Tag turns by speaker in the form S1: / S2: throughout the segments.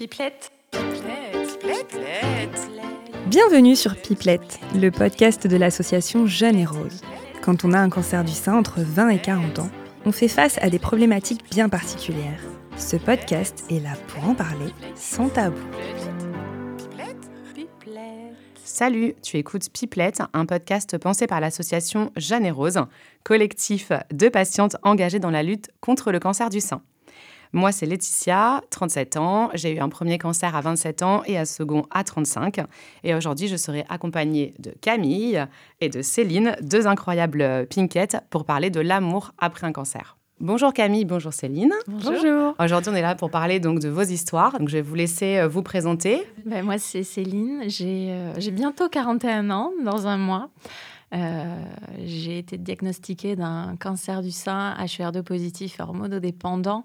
S1: Pipelette. Pipelette. Pipelette.
S2: Bienvenue sur Pipelette, le podcast de l'association Jeune et Rose. Quand on a un cancer du sein entre 20 et 40 ans, on fait face à des problématiques bien particulières. Ce podcast est là pour en parler sans tabou.
S3: Salut, tu écoutes Pipelette, un podcast pensé par l'association Jeanne et Rose, collectif de patientes engagées dans la lutte contre le cancer du sein. Moi, c'est Laetitia, 37 ans. J'ai eu un premier cancer à 27 ans et un second à 35. Et aujourd'hui, je serai accompagnée de Camille et de Céline, deux incroyables pinkettes, pour parler de l'amour après un cancer. Bonjour Camille, bonjour Céline.
S2: Bonjour.
S3: Aujourd'hui, on est là pour parler donc de vos histoires. Donc, je vais vous laisser euh, vous présenter.
S4: Ben, moi, c'est Céline. J'ai euh, j'ai bientôt 41 ans, dans un mois. Euh, j'ai été diagnostiquée d'un cancer du sein HER2 positif hormonodépendant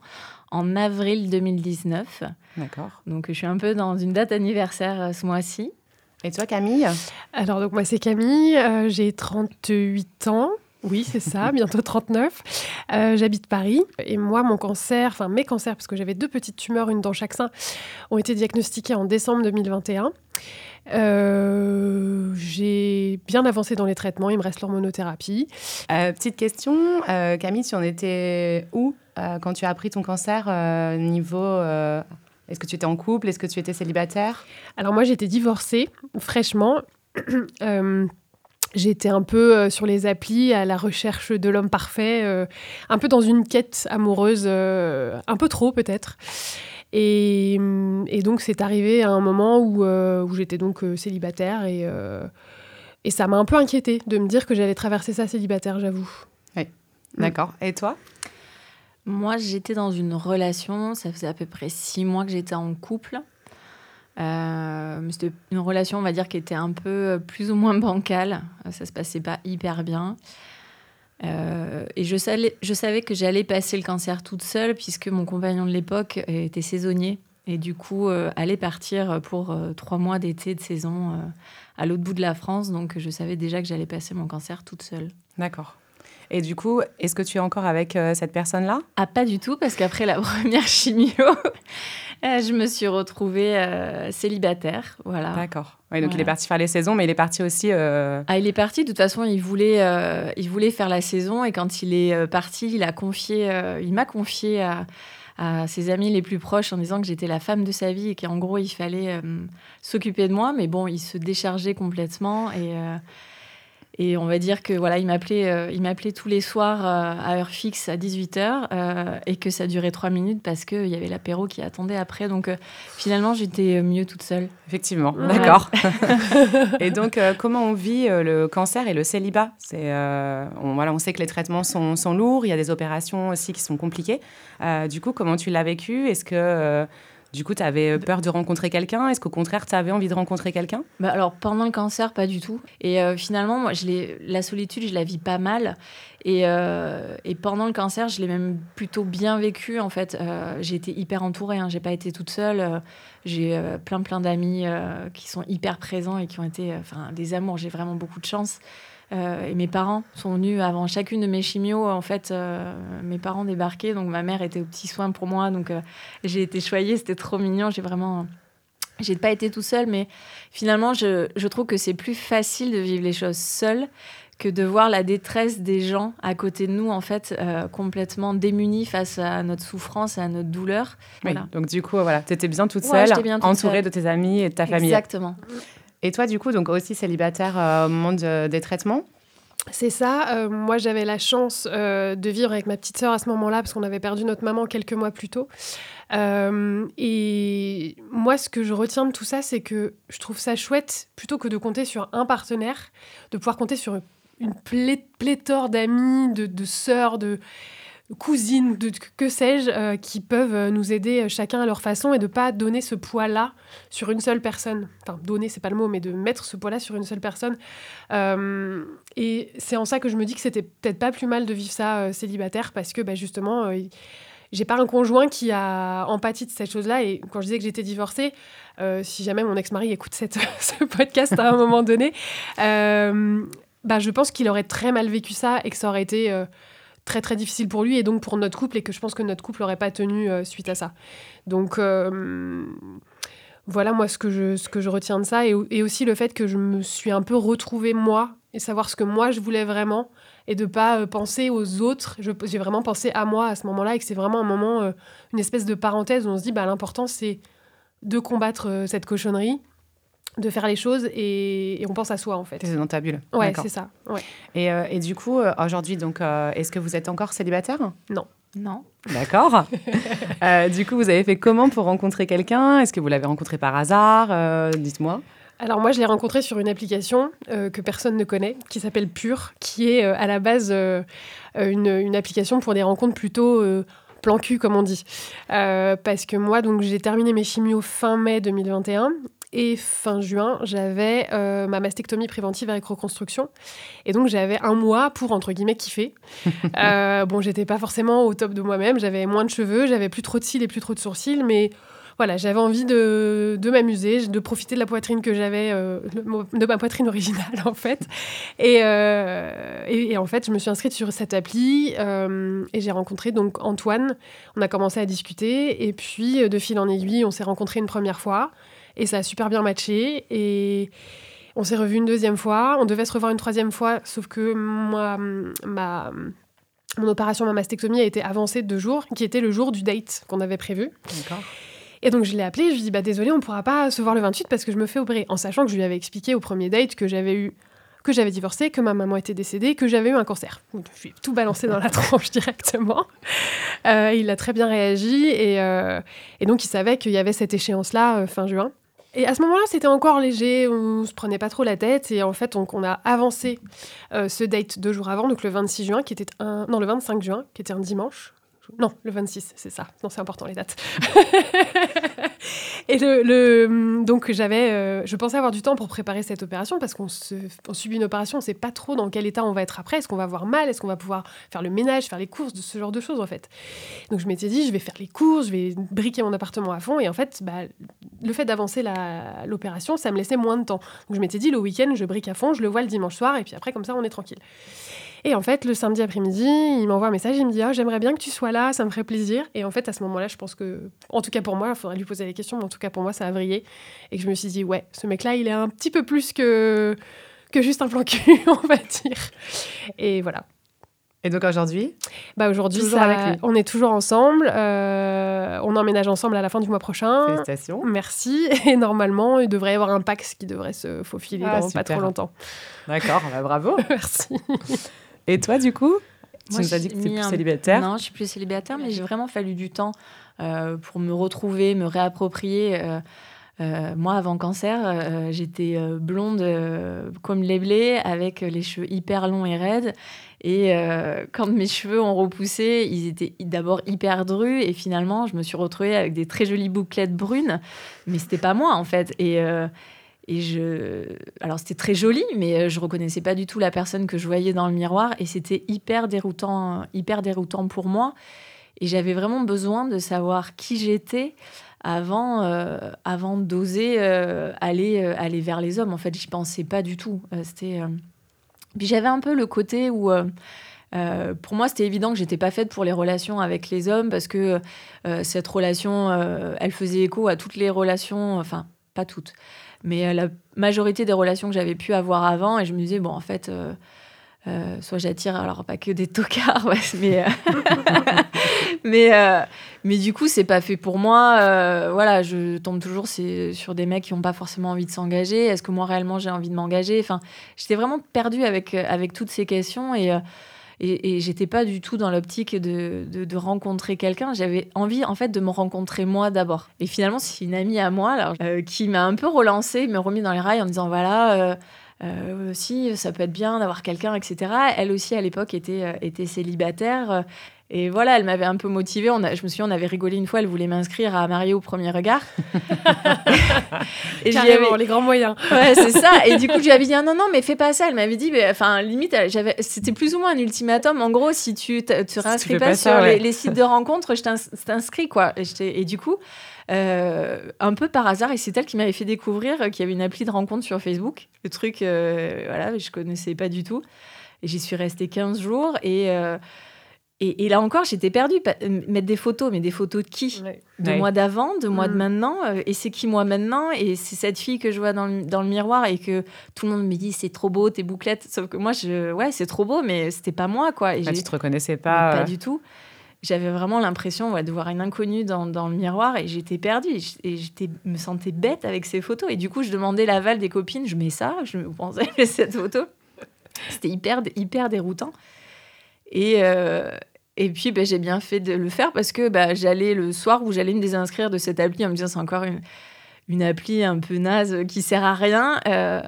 S4: en avril 2019.
S3: D'accord.
S4: Donc, je suis un peu dans une date anniversaire euh, ce mois-ci.
S3: Et toi, Camille?
S5: Alors, donc, moi, c'est Camille, euh, j'ai 38 ans. Oui, c'est ça, bientôt 39. Euh, J'habite Paris. Et moi, mon cancer, enfin mes cancers, parce que j'avais deux petites tumeurs, une dans chaque sein, ont été diagnostiqués en décembre 2021. Euh, J'ai bien avancé dans les traitements, il me reste l'hormonothérapie.
S3: Euh, Petite question, euh, Camille, tu en étais où quand tu as appris ton cancer niveau Est-ce que tu étais en couple Est-ce que tu étais célibataire?
S5: Alors moi, j'étais divorcée fraîchement. J'étais un peu euh, sur les applis à la recherche de l'homme parfait, euh, un peu dans une quête amoureuse, euh, un peu trop peut-être. Et, hum, et donc c'est arrivé à un moment où, euh, où j'étais donc euh, célibataire et, euh, et ça m'a un peu inquiétée de me dire que j'allais traverser ça célibataire, j'avoue. Mm.
S3: D'accord. Et toi?
S4: Moi, j'étais dans une relation. Ça faisait à peu près six mois que j'étais en couple. Euh, C'était une relation, on va dire, qui était un peu euh, plus ou moins bancale. Euh, Ça se passait pas hyper bien. Euh, et je savais, je savais que j'allais passer le cancer toute seule, puisque mon compagnon de l'époque était saisonnier. Et du coup, euh, allait partir pour trois mois d'été de saison à l'autre bout de la France. Donc, je savais déjà que j'allais passer mon cancer toute seule.
S3: D'accord. Et du coup, est-ce que tu es encore avec euh, cette personne-là?
S4: Ah, pas du tout, parce qu'après la première chimio, euh, je me suis retrouvée euh, célibataire. Voilà.
S3: D'accord. Oui, donc il est parti faire les saisons, mais il est parti aussi. euh,
S4: Ah, il est parti. De toute façon, il voulait, il voulait faire la saison. Et quand il est parti, il a confié, il m'a confié à, à ses amis les plus proches en disant que j'étais la femme de sa vie et qu'en gros, il fallait s'occuper de moi. Mais bon, il se déchargeait complètement et. Euh, et on va dire que voilà, il m'appelait, euh, il m'appelait tous les soirs euh, à heure fixe à 18h et que ça durait trois minutes parce qu'il y avait l'apéro qui attendait après. Donc euh, finalement, j'étais mieux toute seule.
S3: Effectivement,
S5: Ouais.
S3: d'accord. et donc, euh, comment on vit euh, le cancer et le célibat? C'est, euh, on, voilà, on sait que les traitements sont, sont lourds, il y a des opérations aussi qui sont compliquées. Euh, du coup, comment tu l'as vécu? Est-ce que, euh, du coup, tu avais peur de rencontrer quelqu'un? Est-ce qu'au contraire, tu avais envie de rencontrer quelqu'un?
S4: Bah alors pendant le cancer, pas du tout. Et euh, finalement, moi, je l'ai- la solitude, je la vis pas mal. Et, euh, et pendant le cancer, je l'ai même plutôt bien vécu. En fait, Euh, j'ai été hyper entourée. Hein. J'ai pas été toute seule. Euh, j'ai euh, plein plein d'amis euh, qui sont hyper présents et qui ont été, euh, enfin, des amours. J'ai vraiment beaucoup de chance. Euh, et mes parents sont venus avant chacune de mes chimios. En fait, euh, mes parents débarquaient, donc ma mère était aux petits soins pour moi. Donc euh, j'ai été choyée. C'était trop mignon. J'ai vraiment j'ai pas été tout seul, mais finalement, je, je trouve que c'est plus facile de vivre les choses seul que de voir la détresse des gens à côté de nous, en fait, euh, complètement démunis face à notre souffrance, à notre douleur. Voilà.
S3: Oui. Donc, du coup, voilà, tu étais bien toute seule,
S4: j'étais bien toute
S3: entourée
S4: seule.
S3: de tes amis et de ta famille.
S4: Exactement.
S3: Et toi, du coup, donc aussi célibataire euh, au moment de- des traitements?
S5: C'est ça. euh, moi, j'avais la chance euh, de vivre avec ma petite sœur à ce moment-là parce qu'on avait perdu notre maman quelques mois plus tôt. Et moi, ce que je retiens de tout ça, c'est que je trouve ça chouette, plutôt que de compter sur un partenaire, de pouvoir compter sur une plé- pléthore d'amis, de, de sœurs, de cousines, de que sais-je, euh, qui peuvent euh, nous aider euh, chacun à leur façon et de pas donner ce poids-là sur une seule personne. Enfin, donner, c'est pas le mot, mais de mettre ce poids-là sur une seule personne. Et c'est en ça que je me dis que c'était peut-être pas plus mal de vivre ça célibataire parce que bah, justement, j'ai pas un conjoint qui a empathie de cette chose-là. Et quand je disais que j'étais divorcée, si jamais mon ex-mari écoute cette, ce podcast à un moment donné, bah, je pense qu'il aurait très mal vécu ça et que ça aurait été très très difficile pour lui et donc pour notre couple et que je pense que notre couple n'aurait pas tenu euh, suite à ça. Donc euh, voilà moi ce que je, ce que je retiens de ça et, aussi le fait que je me suis un peu retrouvée moi et savoir ce que moi je voulais vraiment et de pas euh, penser aux autres. J'ai vraiment pensé à moi à ce moment-là et que c'est vraiment un moment, une espèce de parenthèse où on se dit bah, l'important c'est de combattre cette cochonnerie, de faire les choses et, et on pense à soi en fait.
S3: T'es dans ta bulle.
S5: Ouais,
S3: D'accord.
S5: c'est ça. Ouais.
S3: Et, euh, et du coup, euh, aujourd'hui, donc, euh, est-ce que vous êtes encore célibataire?
S4: Non.
S3: D'accord. Euh, du coup, vous avez fait comment pour rencontrer quelqu'un? Est-ce que vous l'avez rencontré par hasard? Euh, Dites-moi.
S5: Alors moi, je l'ai rencontré sur une application euh, que personne ne connaît, qui s'appelle Pure, qui est euh, à la base euh, une, une application pour des rencontres plutôt euh, plan cul, comme on dit. Euh, parce que moi, donc, j'ai terminé mes chimios fin mai 2021. Et fin juin, j'avais euh, ma mastectomie préventive avec reconstruction. Et donc, j'avais un mois pour, entre guillemets, kiffer. Euh, bon, j'étais pas forcément au top de moi-même. J'avais moins de cheveux, j'avais plus trop de cils et plus trop de sourcils. Mais voilà, j'avais envie de, de m'amuser, de profiter de la poitrine que j'avais, euh, de ma poitrine originale en fait. Et, euh, et, et en fait, je me suis inscrite sur cette appli euh, et j'ai rencontré donc Antoine. On a commencé à discuter et puis de fil en aiguille, on s'est rencontrés une première fois et ça a super bien matché et on s'est revu une deuxième fois. On devait se revoir une troisième fois, sauf que moi, ma mon opération, ma mastectomie a été avancée de deux jours, qui était le jour du date qu'on avait prévu.
S3: D'accord.
S5: Et donc je l'ai appelé, je lui ai dit bah désolé, on pourra pas se voir le 28 parce que je me fais opérer, en sachant que je lui avais expliqué au premier date que j'avais eu que j'avais divorcé, que ma maman était décédée, que j'avais eu un cancer. Donc, je lui ai tout balancé dans la tranche directement. Euh, il a très bien réagi et, euh, et donc il savait qu'il y avait cette échéance-là euh, fin juin. Et à ce moment-là, c'était encore léger, on se prenait pas trop la tête et en fait, on, a avancé euh, ce date deux jours avant, donc le 26 juin, qui était un, non le 25 juin, qui était un dimanche. Non, le 26, c'est ça. Non, c'est important les dates. et le, donc j'avais, euh, je pensais avoir du temps pour préparer cette opération parce qu'on subit une opération, on sait pas trop dans quel état on va être après. Est-ce qu'on va avoir mal? Est-ce qu'on va pouvoir faire le ménage, faire les courses, de ce genre de choses en fait? Donc je m'étais dit, je vais faire les courses, je vais briquer mon appartement à fond et en fait, bah, le fait d'avancer l'opération, ça me laissait moins de temps. Donc je m'étais dit, le week-end, je brique à fond, je le vois le dimanche soir et puis après comme ça, on est tranquille. Et en fait, le samedi après-midi, il m'envoie un message, il me dit ah, J'aimerais bien que tu sois là, ça me ferait plaisir. Et en fait, à ce moment-là, je pense que, en tout cas pour moi, il faudrait lui poser les questions, mais en tout cas pour moi, ça a vrillé. Et que je me suis dit Ouais, ce mec-là, il est un petit peu plus que, que juste un plan cul, on va dire. Et voilà.
S3: Et donc aujourd'hui?
S5: Bah aujourd'hui, on est toujours ensemble. euh, on emménage ensemble à la fin du mois prochain.
S3: Félicitations.
S5: Merci. Et normalement, il devrait y avoir un Pax qui devrait se faufiler
S3: Ah,
S5: dans pas trop longtemps.
S3: D'accord, bah, bravo.
S5: Merci.
S3: Et toi, du coup Tu
S4: Moi,
S3: nous as dit que tu plus
S4: un-
S3: célibataire.
S4: Non, je suis plus célibataire, mais j'ai vraiment fallu du temps euh, pour me retrouver, me réapproprier. euh, euh, moi, avant cancer, euh, j'étais blonde euh, comme les blés, avec les cheveux hyper longs et raides. Et quand mes cheveux ont repoussé, ils étaient d'abord hyper drus. Et finalement, je me suis retrouvée avec des très jolies bouclettes brunes. Mais c'était pas moi, en fait. Et, et je. Alors, c'était très joli, mais euh, je reconnaissais pas du tout la personne que je voyais dans le miroir. Et c'était hyper déroutant, hyper déroutant pour moi. Et j'avais vraiment besoin de savoir qui j'étais avant, euh, avant d'oser euh, aller, aller vers les hommes. En fait, j'y pensais pas du tout. C'était. Puis j'avais un peu le côté où. pour moi, c'était évident que j'étais pas faite pour les relations avec les hommes parce que cette relation, elle faisait écho à toutes les relations, enfin pas toutes, mais euh, la majorité des relations que j'avais pu avoir avant. Et je me disais bon, en fait, euh, euh, soit j'attire, alors pas que des tocards, mais mais mais du coup, c'est pas fait pour moi. Voilà, je tombe toujours sur des mecs qui n'ont pas forcément envie de s'engager. Est-ce que moi réellement j'ai envie de m'engager? Enfin, j'étais vraiment perdue avec avec toutes ces questions et et, j'étais pas du tout dans l'optique de, de, rencontrer quelqu'un. J'avais envie, en fait, de me rencontrer moi d'abord. Et finalement, c'est une amie à moi alors, euh, qui m'a un peu relancée, me remis dans les rails en me disant voilà, euh, euh, si ça peut être bien d'avoir quelqu'un, etc. Elle aussi, à l'époque, était, était célibataire. Et voilà, elle m'avait un peu motivée. On a, je me souviens, on avait rigolé une fois, elle voulait m'inscrire à marier au premier regard. et
S5: Carrément,
S4: avais-
S5: les grands moyens.
S4: Ouais, c'est ça. Et du coup, je lui avais dit ah, non, non, mais fais pas ça. Elle m'avait dit, enfin, limite, j'avais, c'était plus ou moins un ultimatum. En gros, si tu te, te réinscris
S3: fais
S4: pas,
S3: pas
S4: sur
S3: ça, ouais.
S4: les, les sites de rencontres, je t'ins- t'inscris, quoi. Et, du coup, euh, un peu par hasard, et c'est elle qui m'avait fait découvrir euh, qu'il y avait une appli de rencontre sur Facebook. Le truc, euh, voilà, je connaissais pas du tout. Et j'y suis restée 15 jours. Et. euh, et, là encore, j'étais perdue. Euh, mettre des photos, mais des photos de qui? De moi d'avant, de moi de mm. maintenant. Euh, et c'est qui moi maintenant? Et c'est cette fille que je vois dans le, dans le, miroir et que tout le monde me dit c'est trop beau tes bouclettes. Sauf que moi, je, ouais, c'est trop beau, mais c'était pas moi quoi.
S3: Et bah, tu te reconnaissais pas
S4: Pas du tout. J'avais vraiment l'impression de voir une inconnue dans, dans le miroir et j'étais perdue. Et j'étais me sentais bête avec ces photos. Et du coup, je demandais l'aval des copines. Je mets ça. Je me pensais cette photo. C'était hyper, hyper déroutant. Et, euh, et puis, ben, j'ai bien fait de le faire parce que bah, j'allais le soir où j'allais me désinscrire de cette appli en me disant c'est encore une, une, appli un peu naze qui sert à rien. Euh,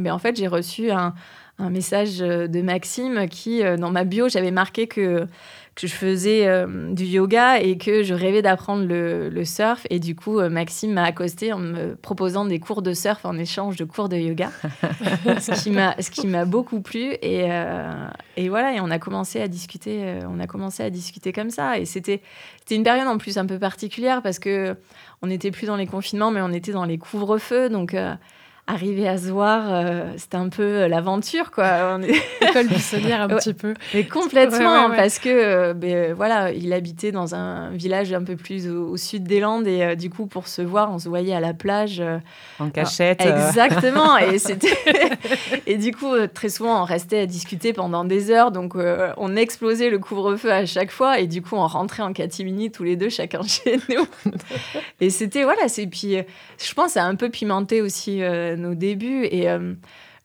S4: mais en fait, j'ai reçu un, un, message de Maxime qui, euh, dans ma bio, j'avais marqué que que je faisais euh, du yoga et que je rêvais d'apprendre le, surf. Et du coup, euh, Maxime m'a accosté en me proposant des cours de surf en échange de cours de yoga, ce qui m'a beaucoup plu. Et, euh, et, voilà, et on a commencé à discuter. on a commencé à discuter comme ça. Et c'était une période en plus un peu particulière parce que on n'était plus dans les confinements, mais on était dans les couvre-feux. Donc arriver à se voir, euh, c'était un peu euh, l'aventure, quoi.
S5: On est... École buissonnière, un petit peu.
S4: Mais complètement, parce que, euh, ben, voilà, il habitait dans un village un peu plus au, sud des Landes, et du coup, pour se voir, on se voyait à la plage.
S3: en cachette.
S4: exactement, et c'était... et du coup, très souvent, on restait à discuter pendant des heures, donc on explosait le couvre-feu à chaque fois, et du coup, on rentrait en catimini tous les deux, chacun chez nous. et c'était, voilà, c'est... Puis, je pense, ça a un peu pimenté aussi nos débuts. Et euh,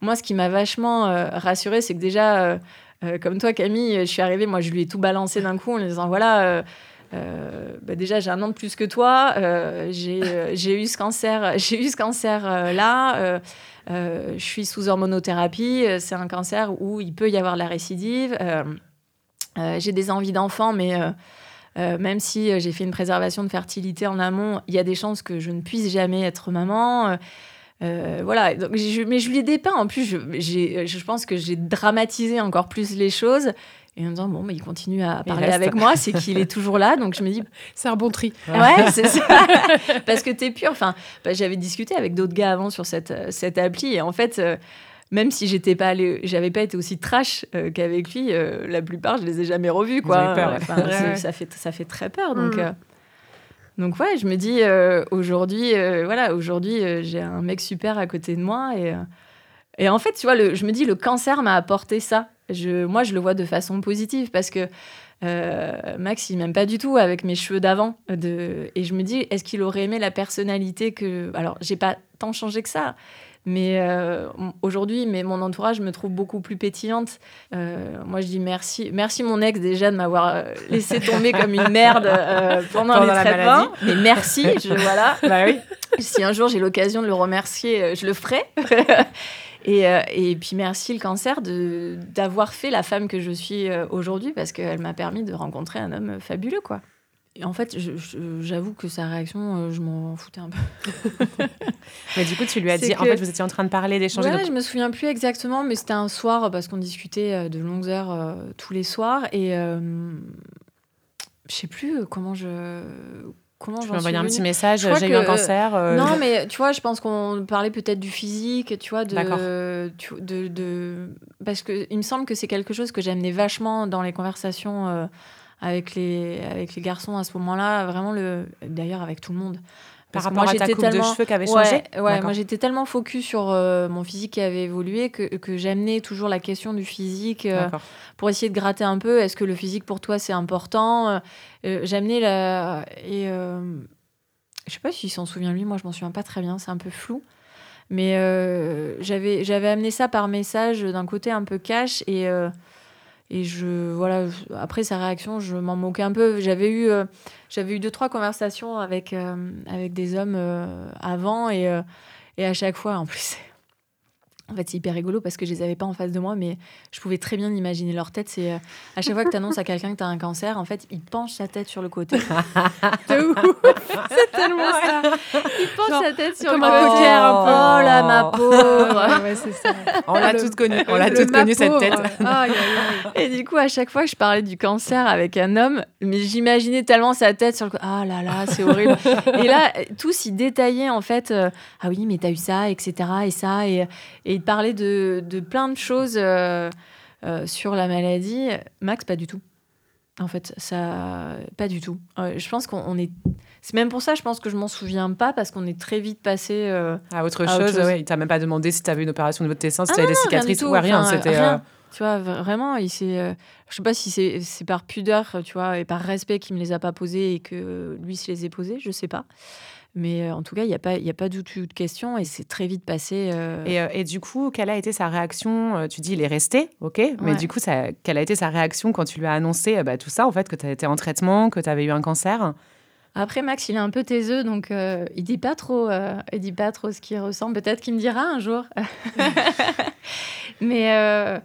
S4: moi, ce qui m'a vachement euh, rassurée, c'est que déjà, euh, comme toi, Camille, je suis arrivée, moi, je lui ai tout balancé d'un coup en lui disant voilà. Bah, déjà, j'ai un an de plus que toi. j'ai eu ce cancer. J'ai eu ce cancer là. je suis sous hormonothérapie. C'est un cancer où il peut y avoir la récidive. j'ai des envies d'enfant, mais même si j'ai fait une préservation de fertilité en amont, il y a des chances que je ne puisse jamais être maman. Euh, voilà, donc mais je lui ai dépeint. En plus, je, je pense que j'ai dramatisé encore plus les choses. Et en me disant, bon, mais il continue à parler avec moi, c'est qu'il est toujours là. Donc je me dis.
S5: C'est un bon tri.
S4: Ouais, c'est ça. Parce que t'es pur. Enfin, bah, j'avais discuté avec d'autres gars avant sur cette, cette appli. Et en fait. Euh, même si j'étais pas allée, j'avais pas été aussi trash euh, qu'avec lui, la plupart je les ai jamais revus quoi. Peur, ça fait ça fait très peur donc. Mm. Donc ouais, je me dis euh, aujourd'hui, euh, voilà, aujourd'hui euh, j'ai un mec super à côté de moi et et en fait, tu vois, le, je me dis le cancer m'a apporté ça. Je, moi, je le vois de façon positive parce que Max, il m'aime pas du tout avec mes cheveux d'avant. De, et je me dis, est-ce qu'il aurait aimé la personnalité que. Alors, j'ai pas tant changé que ça. Mais euh, aujourd'hui, mais mon entourage me trouve beaucoup plus pétillante. Euh, moi, je dis merci. Merci, mon ex, déjà, de m'avoir euh, laissé tomber comme une merde pendant, les traitements. Mais merci, je, voilà. bah oui. Si un jour j'ai l'occasion de le remercier, je le ferai. et, et, puis merci le cancer d'avoir fait la femme que je suis aujourd'hui parce qu'elle m'a permis de rencontrer un homme fabuleux, quoi en fait, j'avoue que sa réaction, euh, je m'en foutais un peu.
S3: mais du coup, tu lui as dit, en fait, vous étiez en train de parler, d'échanger.
S4: Ouais, je me souviens plus exactement, mais c'était un soir parce qu'on discutait euh, de longues heures euh, tous les soirs et je sais plus comment je.
S3: Comment je envoyer un petit message, j'ai eu un cancer.
S4: Non, mais tu vois, je pense qu'on parlait peut-être du physique, tu vois, de, de, de, parce que il me semble que c'est quelque chose que j'amenais vachement dans les conversations avec les, avec les garçons à ce moment-là, vraiment le. D'ailleurs, avec tout le monde.
S3: Par rapport moi, à ta coupe de cheveux qui avait changé
S4: Ouais, moi j'étais tellement focus sur euh, mon physique qui avait évolué que, que j'amenais toujours la question du physique euh, pour essayer de gratter un peu. Est-ce que le physique pour toi c'est important euh, J'amenais la. Et je sais pas s'il s'en souvient lui, moi je m'en souviens pas très bien, c'est un peu flou. Mais j'avais j'avais amené ça par message d'un côté un peu cash et et je voilà après sa réaction je m'en moquais un peu. J'avais eu euh, j'avais eu deux trois conversations avec euh, avec des hommes euh, avant et et à chaque fois en plus en fait, c'est hyper rigolo parce que je les avais pas en face de moi, mais je pouvais très bien imaginer leur tête. C'est euh, à chaque fois que tu annonces à quelqu'un que tu as un cancer, en fait, il penche sa tête sur le côté.
S5: c'est tellement ça.
S4: Il penche sa tête sur le côté. un peu. Oh là, ma pauvre.
S3: ouais, ça. On l'a toute connue. On l'a toute connue cette tête.
S4: Et du coup, à chaque fois que je parlais du cancer avec un homme, mais j'imaginais tellement sa tête sur le côté. Ah là là, c'est horrible. et là, tous ils détaillaient en fait. Euh, ah oui, mais t'as eu ça, etc. Et ça et, et il parlait de, de plein de choses euh, euh, sur la maladie. Max, pas du tout. En fait, ça, pas du tout. Euh, je pense qu'on est. C'est même pour ça, je pense que je m'en souviens pas parce qu'on est très vite passé
S3: à autre
S4: à autre
S3: chose.
S4: chose.
S3: Ouais, il t'a même pas demandé si tu avais une opération de tes seins, si
S4: Ah
S3: tu avais
S4: non,
S3: des
S4: rien
S3: cicatrices ou
S4: tout.
S3: rien.
S4: Enfin,
S3: C'était.
S4: Tu vois, vraiment, il s'est. je sais pas si c'est par pudeur, tu vois, et par respect qu'il me les a pas posés et que lui se les ait posés, je sais pas. Mais euh, en tout cas, il n'y a pas, y a pas du tout de question et c'est très vite passé. euh,
S3: Et, euh, et du coup, quelle a été sa réaction Tu dis, il est resté, ok, mais
S4: Ouais.
S3: du coup, ça, quelle a été sa réaction quand tu lui as annoncé bah, tout ça, en fait, que tu été en traitement, que tu avais eu un cancer?
S4: Après, Max, il est un peu taiseux, donc euh, il dit pas trop, euh, il dit pas trop ce qu'il ressent. Peut-être qu'il me dira un jour. Mais euh,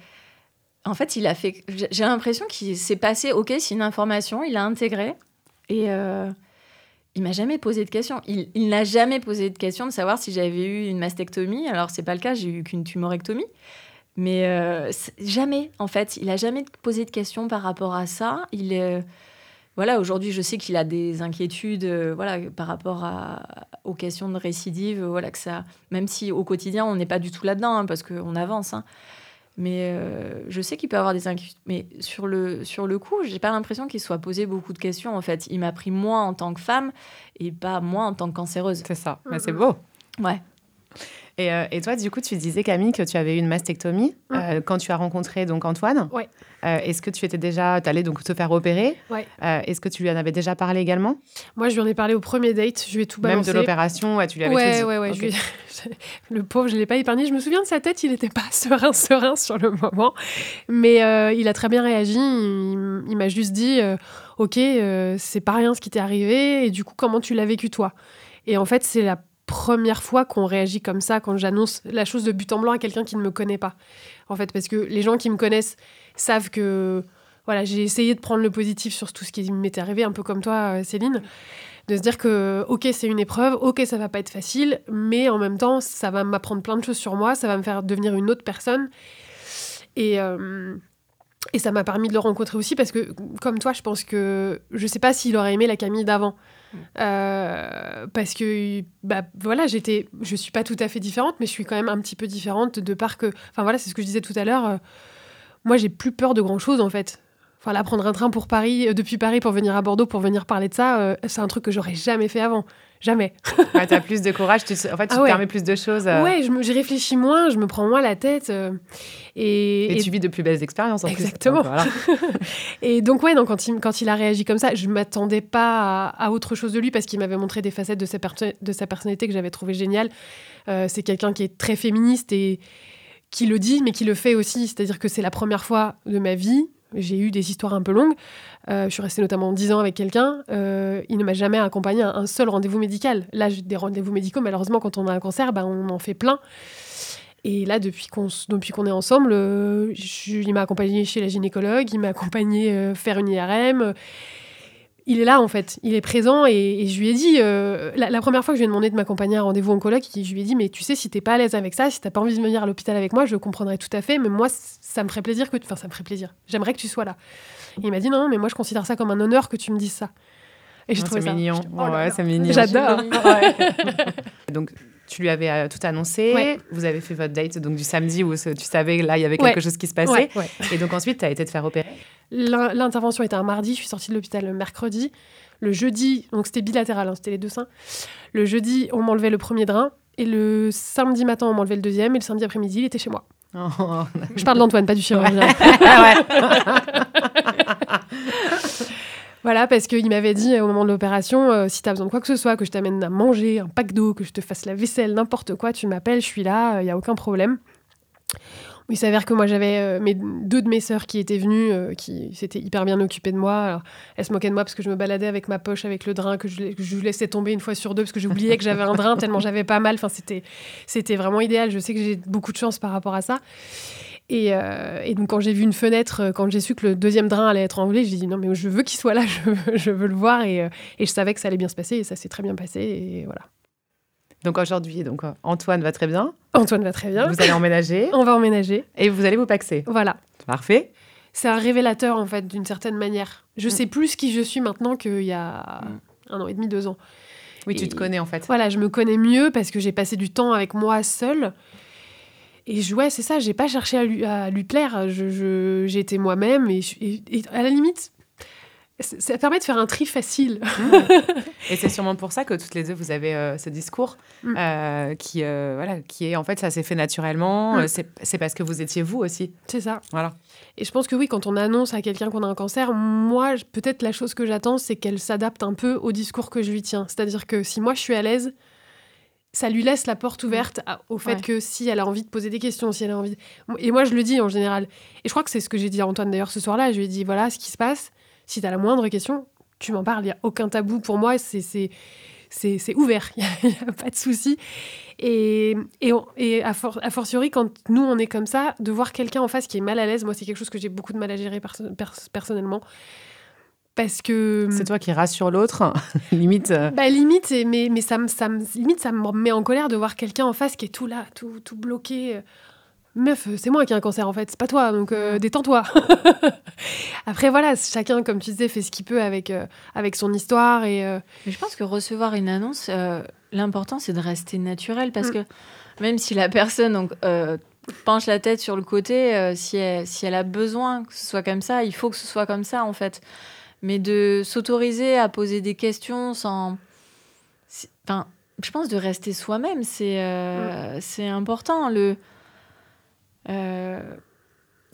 S4: en fait, il a fait. j'ai- l'impression qu'il s'est passé. Ok, c'est une information, il l'a intégrée et il m'a jamais posé de questions. Il, n'a jamais posé de question de savoir si j'avais eu une mastectomie. Alors c'est pas le cas, j'ai eu qu'une tumorectomie. Mais euh, jamais, en fait, il a jamais posé de questions par rapport à ça. Est voilà, aujourd'hui, je sais qu'il a des inquiétudes euh, voilà, par rapport aux questions de récidive. euh, Voilà, que ça, même si au quotidien, on n'est pas du tout là-dedans, hein, parce qu'on avance. hein. Mais euh, je sais qu'il peut avoir des inquiétudes. Mais sur le, sur le coup, j'ai pas l'impression qu'il soit posé beaucoup de questions. En fait, il m'a pris moi en tant que femme et pas moi en tant que cancéreuse.
S3: C'est ça, mais c'est
S5: Mhm.
S3: beau.
S4: Ouais.
S3: Et, euh, et toi, du coup, tu disais, Camille, que tu avais eu une mastectomie euh, quand tu as rencontré donc Antoine.
S5: Ouais.
S3: Euh, Est-ce que tu étais déjà, tu allais donc te faire opérer? Euh, Est-ce que tu lui en avais déjà parlé également?
S5: Moi, je lui en ai parlé au premier date. Je lui ai tout
S3: Même
S5: balancé.
S3: de l'opération, ouais, tu lui avais
S5: ouais,
S3: tout dit
S5: ouais, ouais,
S3: Ok.
S5: je lui ai- Le pauvre, je ne l'ai pas épargné. Je me souviens de sa tête, il n'était pas serein, serein sur le moment. Mais il a très bien réagi. Il, il m'a juste dit Ok, c'est pas rien ce qui t'est arrivé. Et du coup, comment tu l'as vécu, toi? Et en fait, c'est la première fois qu'on réagit comme ça quand j'annonce la chose de but en blanc à quelqu'un qui ne me connaît pas. En fait, parce que les gens qui me connaissent savent que voilà, j'ai essayé de prendre le positif sur tout ce qui m'était arrivé, un peu comme toi, euh, Céline de se dire que ok c'est une épreuve, ok ça va pas être facile, mais en même temps ça va m'apprendre plein de choses sur moi, ça va me faire devenir une autre personne et euh, et ça m'a permis de le rencontrer aussi parce que comme toi je pense que je sais pas s'il aurait aimé la Camille d'avant Euh, parce que bah voilà j'étais je suis pas tout à fait différente mais je suis quand même un petit peu différente de par que enfin voilà c'est ce que je disais tout à l'heure euh, moi j'ai plus peur de grand chose en fait Enfin, prendre un train pour Paris, euh, depuis Paris pour venir à Bordeaux pour venir parler de ça, c'est un truc que j'aurais jamais fait avant. Jamais.
S3: Ouais, t'as plus de courage, tu en fait, tu
S5: Ah
S3: te permets plus de choses. euh,
S5: Ouais, je me- j'y réfléchis moins, je me prends moins la tête. euh, et,
S3: Et,
S5: et-
S3: tu vis de plus belles expériences en plus.
S5: Exactement.
S3: Voilà.
S5: et donc, ouais, quand, il, quand il a réagi comme ça, je m'attendais pas à, à autre chose de lui parce qu'il m'avait montré des facettes de sa, de sa personnalité que j'avais trouvé géniales. Euh, c'est quelqu'un qui est très féministe et qui le dit, mais qui le fait aussi. C'est-à-dire que c'est la première fois de ma vie. J'ai eu des histoires un peu longues. Euh, je suis restée notamment 10 ans avec quelqu'un. Euh, il ne m'a jamais accompagnée à un seul rendez-vous médical. Là, des rendez-vous médicaux, malheureusement, quand on a un cancer, ben, on en fait plein. Et là, depuis qu'on qu'on est ensemble, euh, je- il m'a accompagné chez la gynécologue, il m'a accompagné euh, faire une IRM. Il est là, en fait. Il est présent. Et, et je lui ai dit, euh, la, la première fois que je lui ai demandé de m'accompagner à un rendez-vous oncologue, je lui ai dit, mais tu sais, si t'es pas à l'aise avec ça, si t'as pas envie de venir à l'hôpital avec moi, je comprendrais tout à fait. Mais moi, ça me ferait plaisir que tu... Enfin, ça me ferait plaisir. J'aimerais que tu sois là. Et il m'a dit, non, non, mais moi, je considère ça comme un honneur que tu me dises ça. Et j'ai
S3: Non,
S5: trouvé
S3: c'est
S5: ça.
S3: mignon.
S5: je- oh
S3: ouais, c'est mignon.
S5: J'adore.
S3: Ouais. donc, tu lui avais euh, tout annoncé.
S5: Ouais.
S3: Vous avez fait votre date donc du samedi où tu savais là il y avait
S5: Ouais.
S3: quelque chose qui se passait.
S5: Ouais, ouais.
S3: Et donc ensuite, tu as été te faire opérer.
S5: L'in- L'intervention était un mardi, je suis sortie de l'hôpital le mercredi. Le jeudi, donc c'était bilatéral, hein, c'était les deux seins. Le jeudi, on m'enlevait le premier drain. Et le samedi matin, on m'enlevait le deuxième. Et le samedi après-midi, il était chez moi.
S3: Oh.
S5: Je parle d'Antoine, pas du chirurgien. Voilà, parce qu'il m'avait dit euh, au moment de l'opération, euh, si tu as besoin de quoi que ce soit, que je t'amène à manger, un pack d'eau, que je te fasse la vaisselle, n'importe quoi, tu m'appelles, je suis là, il n'y a aucun problème. Il s'avère que moi j'avais euh, deux de mes sœurs qui étaient venues, euh, qui s'étaient hyper bien occupées de moi. Elles se moquaient de moi parce que je me baladais avec ma poche, avec le drain, que je, que je laissais tomber une fois sur deux parce que j'oubliais que j'avais un drain tellement j'avais pas mal. Enfin, c'était vraiment idéal. Je sais que j'ai beaucoup de chance par rapport à ça. Et, euh, et donc quand j'ai vu une fenêtre, euh, quand j'ai su que le deuxième drain allait être envolé, j'ai dit non mais je veux qu'il soit là, je veux, je veux le voir et, euh, et je savais que ça allait bien se passer et ça s'est très bien passé et voilà.
S3: Donc aujourd'hui, donc Antoine va très bien.
S5: Antoine va très bien,
S3: Vous allez emménager
S5: on va emménager,
S3: et vous allez vous paxer.
S5: voilà.
S3: Parfait.
S5: C'est un révélateur en fait d'une certaine manière. Je sais plus qui je suis maintenant qu'il y a un an et demi, deux ans.
S3: Oui, tu te connais en fait.
S5: Voilà, je me connais mieux parce que j'ai passé du temps avec moi seule. Et je, ouais, c'est ça, j'ai pas cherché à lui, à lui plaire. Je, je- j'ai été moi-même et, je- et- et à la limite, ça permet de faire un tri facile.
S3: Et c'est sûrement pour ça que toutes les deux, vous avez euh, ce discours
S5: Mm.
S3: euh, qui, euh, voilà, qui est en fait, ça s'est fait naturellement.
S5: Mm.
S3: C'est- parce que vous étiez vous aussi.
S5: C'est ça.
S3: Voilà.
S5: Et je pense que oui, quand on annonce à quelqu'un qu'on a un cancer, moi, je- peut-être la chose que j'attends, c'est qu'elle s'adapte un peu au discours que je lui tiens. C'est-à-dire que si moi je suis à l'aise, ça lui laisse la porte ouverte à- au fait
S4: Ouais.
S5: que si elle a envie de poser des questions, si elle a envie. Et moi, je le dis en général. Et je crois que c'est ce que j'ai dit à Antoine d'ailleurs ce soir-là. Je lui ai dit voilà ce qui se passe. Si tu as la moindre question, tu m'en parles. Il n'y a aucun tabou pour moi. C'est. ouvert, il n'y a, pas de souci. Et, et, on- et a, for- a fortiori, quand nous, on est comme ça, de voir quelqu'un en face qui est mal à l'aise, moi, c'est quelque chose que j'ai beaucoup de mal à gérer perso- pers- personnellement. Parce que...
S3: C'est toi qui rassure l'autre, limite. euh,
S5: Bah, limite, mais, mais ça me, ça me, limite, ça me met en colère de voir quelqu'un en face qui est tout là, tout, tout bloqué. Meuf, euh, c'est moi qui ai un cancer en fait, c'est pas toi, donc euh, détends-toi. Après, voilà, chacun, comme tu disais, fait ce qu'il peut avec, euh, avec son histoire. Et, euh,
S4: Mais je pense que recevoir une annonce, euh, l'important c'est de rester naturel parce
S5: Mm.
S4: que même si la personne donc, euh, penche la tête sur le côté, euh, si, elle, si elle a besoin que ce soit comme ça, il faut que ce soit comme ça en fait. Mais de s'autoriser à poser des questions sans. Enfin, je pense de rester soi-même, c'est euh, c'est important. Le. Il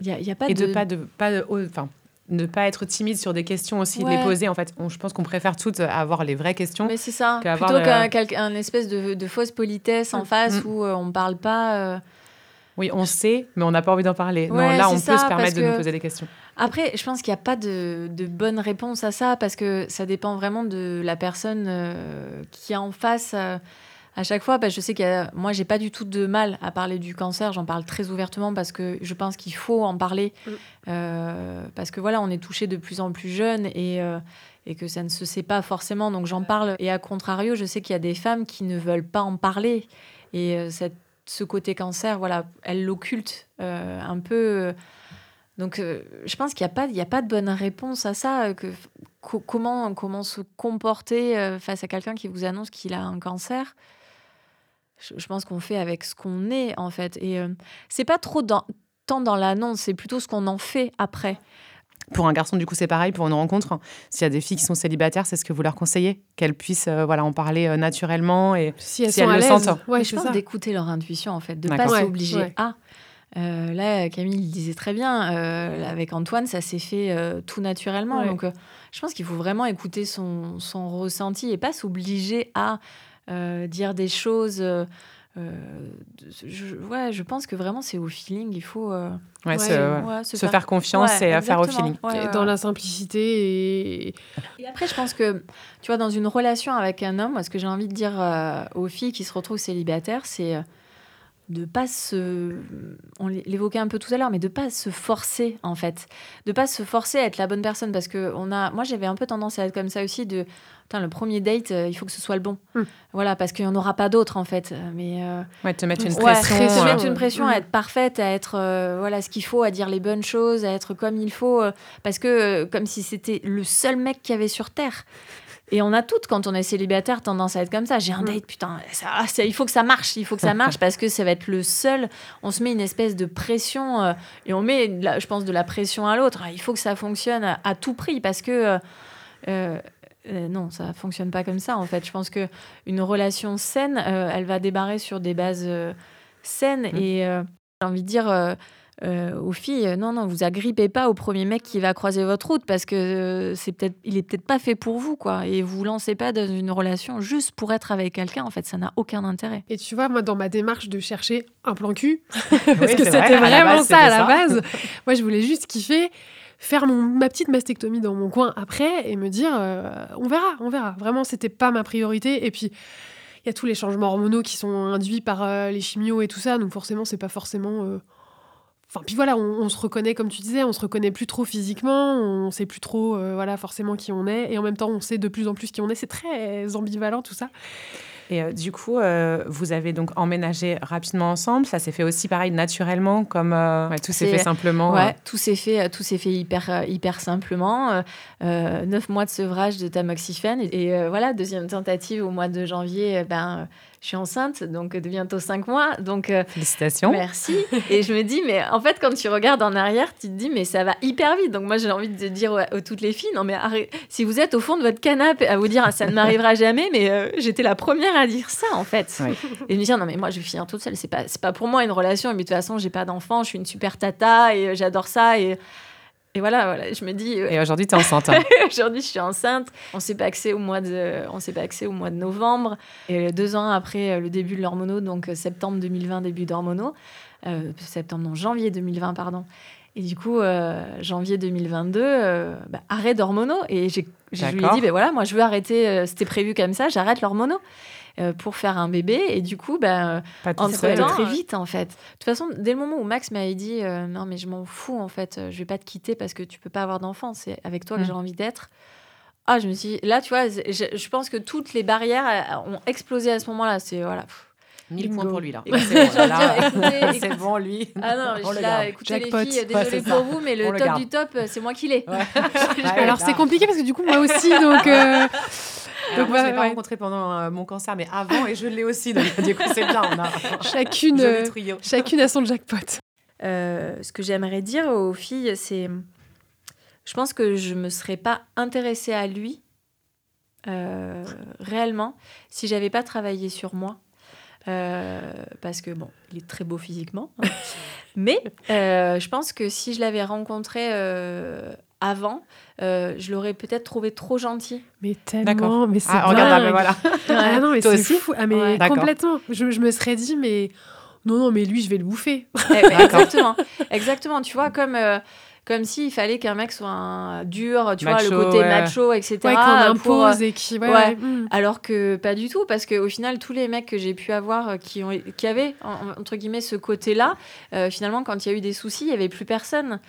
S4: n'y a, y a pas
S3: et
S4: de.
S3: de pas de pas de- enfin ne pas être timide sur des questions aussi de
S4: Ouais.
S3: les poser en fait on- je pense qu'on préfère toutes avoir les vraies questions
S4: Mais c'est ça, plutôt qu'un espèce de, de fausse politesse en
S5: Mm.
S4: face
S3: Mm.
S4: où euh, on parle pas.
S3: Oui on sait mais on n'a pas envie d'en parler non là on
S4: ça,
S3: peut se permettre de nous poser des questions
S4: Après, je pense qu'il n'y a pas de, de bonne réponse à ça parce que ça dépend vraiment de la personne euh, qui est en face. euh, à chaque fois, Parce que je sais que moi, j'ai pas du tout de mal à parler du cancer. J'en parle très ouvertement parce que je pense qu'il faut en parler.
S5: Mm.
S4: Euh, parce que voilà, on est touché de plus en plus jeune et, euh, et que ça ne se sait pas forcément. Donc j'en parle. Et à contrario, je sais qu'il y a des femmes qui ne veulent pas en parler. Et euh, cette, ce côté cancer, voilà, elles l'occultent euh, un peu. euh, donc, euh, je pense qu'il n'y a, pas- il a pas de bonne réponse à ça. Que, co- comment, comment se comporter face à quelqu'un qui vous annonce qu'il a un cancer je, je pense qu'on fait avec ce qu'on est, en fait. Et euh, c'est pas trop dans, tant dans l'annonce, c'est plutôt ce qu'on en fait après.
S3: Pour un garçon du coup c'est pareil pour une rencontre s'il y a des filles qui sont célibataires c'est ce que vous leur conseillez qu'elles puissent euh, voilà en parler euh, naturellement et
S5: si elles
S3: Si elles
S5: à
S3: le sentent.
S5: ouais,
S4: je pense d'écouter leur intuition, en fait, de pas
S3: D'accord.
S5: Ouais,
S4: s'obliger
S5: ouais.
S4: à. Euh, là, Camille le disait très bien, euh, avec Antoine, ça s'est fait euh, tout naturellement.
S5: Ouais.
S4: Donc, euh, je pense qu'il faut vraiment écouter son, son ressenti et pas s'obliger à euh, dire des choses. Euh, euh, je, ouais, je pense que vraiment, c'est au feeling. Il faut euh,
S3: ouais,
S5: Ouais.
S3: se, ouais,
S4: ouais,
S3: se faire confiance
S4: Ouais,
S3: et euh, faire au feeling
S4: Ouais,
S5: Et
S4: ouais,
S5: dans la simplicité et
S4: Et après, je pense que, tu vois, dans une relation avec un homme, moi, ce que j'ai envie de dire euh, aux filles qui se retrouvent célibataires, c'est euh, de pas se. On l'évoquait un peu tout à l'heure, mais de pas se forcer, en fait. De pas se forcer à être la bonne personne. Parce que on a, moi, j'avais un peu tendance à être comme ça aussi de. Putain, le premier date, euh, il faut que ce soit le bon.
S5: Hmm.
S4: Voilà, parce qu'il n'y en aura pas d'autres, en fait. Mais. euh,
S3: ouais te mettre une
S4: Ouais,
S3: pression euh,
S4: mettre une pression à
S5: Mm.
S4: être parfaite, à être euh, voilà ce qu'il faut, à dire les bonnes choses, à être comme il faut, euh, parce que euh, comme si c'était le seul mec qu'il y avait sur terre. Et on a toutes, quand on est célibataire, tendance à être comme ça. J'ai un
S5: Mm.
S4: date, putain, ça- ah, ça- il faut que ça marche, il faut que ça marche parce que ça va être le seul. On se met une espèce de pression euh, et on met, je pense, de la pression à l'autre. Ah, Il faut que ça fonctionne à, à tout prix parce que euh, euh, non, ça fonctionne pas comme ça en fait. Je pense que une relation saine, euh, elle va débarrer sur des bases euh, saines
S3: Mm.
S4: et euh, j'ai envie de dire. euh, euh, aux filles, non, non, vous agrippez pas au premier mec qui va croiser votre route parce que euh, c'est peut-être, il est peut-être pas fait pour vous, quoi. Et vous lancez pas dans une relation juste pour être avec quelqu'un. En fait, ça n'a aucun intérêt.
S5: Et tu vois, moi, dans ma démarche de chercher un plan cul,
S3: Oui,
S5: parce que c'était
S3: vrai, à la
S5: vraiment
S3: base,
S5: ça à la base, moi, je voulais juste kiffer, faire ma petite mastectomie dans mon coin après et me dire, euh, on verra, on verra. Vraiment, c'était pas ma priorité. Et puis, il y a tous les changements hormonaux qui sont induits par euh, les chimios et tout ça, donc forcément, c'est pas forcément. euh, Enfin, puis voilà, on, on se reconnaît, comme tu disais, on se reconnaît plus trop physiquement, on sait plus trop, voilà, forcément qui on est, et en même temps, on sait de plus en plus qui on est. C'est très ambivalent tout ça.
S3: Et euh, du coup, euh, vous avez donc emménagé rapidement ensemble. Ça s'est fait aussi pareil naturellement, comme euh, ouais, tout s'est fait simplement.
S4: Ouais, tout s'est fait, tout s'est fait hyper, hyper simplement. Neuf mois de sevrage de tamoxifène et, et, voilà, deuxième tentative au mois de janvier. Ben, je suis enceinte, donc de bientôt 5 mois. Donc, euh,
S3: Félicitations.
S4: merci. Et je me dis, mais en fait, quand tu regardes en arrière, tu te dis, mais ça va hyper vite. Donc, moi, j'ai envie de dire à toutes les filles, non, mais arrête- si vous êtes au fond de votre canapé à vous dire, ah, ça ne m'arrivera jamais, mais euh, j'étais la première à dire ça, en fait.
S3: Ouais.
S4: Et me dire, non, mais moi, je vais finir toute seule. C'est pas, pas pour moi une relation. Mais de toute façon, j'ai pas d'enfant, je suis une super tata et euh, j'adore ça. Et, et voilà, voilà, je me dis, euh,
S3: Et aujourd'hui, tu es enceinte. hein.
S4: Aujourd'hui, je suis enceinte. On s'est paxé au mois de, on s'est paxé au mois de novembre. Et deux ans après euh, le début de l'hormono, donc euh, septembre 2020, début d'hormono. Euh, septembre, non, janvier 2020, pardon. Et du coup, euh, janvier 2022, euh, bah, arrêt d'hormono. Et j'ai, je lui ai dit, ben voilà, moi, je veux arrêter. C'était prévu comme ça, j'arrête l'hormono. Euh, pour faire un bébé et du coup ben
S3: Pas toute
S4: entre temps très vite en fait de toute façon dès le moment où Max m'avait dit euh, non mais je m'en fous en fait euh, je vais pas te quitter parce que tu peux pas avoir d'enfant c'est avec toi que
S3: Mm.
S4: j'ai envie d'être ah je me suis dit, là tu vois je, je pense que toutes les barrières euh, ont explosé à ce moment-là c'est voilà pff.
S3: 1000 points pour lui, là. C'est bon, lui.
S4: ah non
S3: On
S4: je
S3: le
S4: là écoutez
S5: Jackpot.
S4: les filles
S3: Ouais, c'est
S4: pour
S3: ça.
S4: vous mais le
S3: le
S4: top
S3: garde.
S4: du top euh, c'est moi qui l'ai
S3: Ouais.
S5: Alors c'est compliqué parce que du coup moi aussi donc euh,
S3: Alors,
S5: Donc,
S3: moi, je l'ai
S5: ouais,
S3: pas rencontré pendant euh, mon cancer, mais avant, et je l'ai aussi. Donc, du coup, c'est bien. On a un
S5: chacune
S3: joli
S5: euh,
S3: trio.
S5: chacune a son jackpot.
S4: Euh, ce que j'aimerais dire aux filles, c'est. Je pense que je me serais pas intéressée à lui euh, réellement si j'avais pas travaillé sur moi. Euh, parce que bon, il est très beau physiquement. hein. Mais euh, je pense que si je l'avais rencontré euh, avant, euh, je l'aurais peut-être trouvé trop gentil.
S5: Mais
S3: D'accord.
S5: tellement, mais c'est
S3: Ah, regarde, ah, mais voilà.
S5: Ah non, mais c'est
S3: aussi
S5: fou. Ah mais
S4: Ouais.
S5: Complètement. Je, je me serais dit mais non non mais lui je vais le bouffer.
S4: Eh, exactement, exactement. Tu vois, comme euh, comme s'il fallait qu'un mec soit un dur, tu vois, le côté
S3: ouais.
S4: macho, etc.
S5: Ouais, qu'on
S4: pour, euh,
S5: impose et qui ouais,
S4: ouais.
S5: ouais, mm.
S4: Alors que pas du tout, parce qu'au final, tous les mecs que j'ai pu avoir euh, qui, ont, qui avaient, en- entre guillemets, ce côté-là, euh, finalement, quand il y a eu des soucis, il n'y avait plus personne.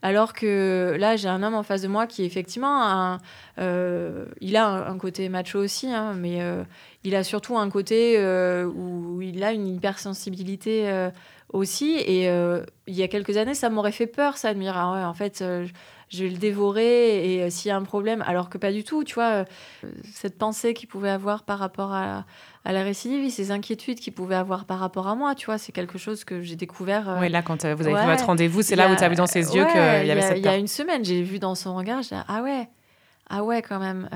S4: Alors que là, j'ai un homme en face de moi qui, effectivement, a un- euh, il a un, un côté macho aussi, hein, mais euh, il a surtout un côté où il a une hypersensibilité aussi. Et euh, il y a quelques années, ça m'aurait fait peur, ça, de me dire, ah ouais, en fait, euh, je vais le dévorer et euh, s'il y a un problème, alors que pas du tout, tu vois, cette pensée qu'il pouvait avoir par rapport à, à la récidive, ces inquiétudes qu'il pouvait avoir par rapport à moi, tu vois, c'est quelque chose que j'ai découvert.
S3: Oui, là, quand vous avez
S4: Ouais.
S3: fait votre rendez-vous, c'est là où tu as vu dans ses yeux
S4: ouais,
S3: qu'il y avait
S4: y a-
S3: cette
S4: Il y a une semaine, j'ai vu dans son regard, j'ai dit, ah ouais, ah ouais, quand même.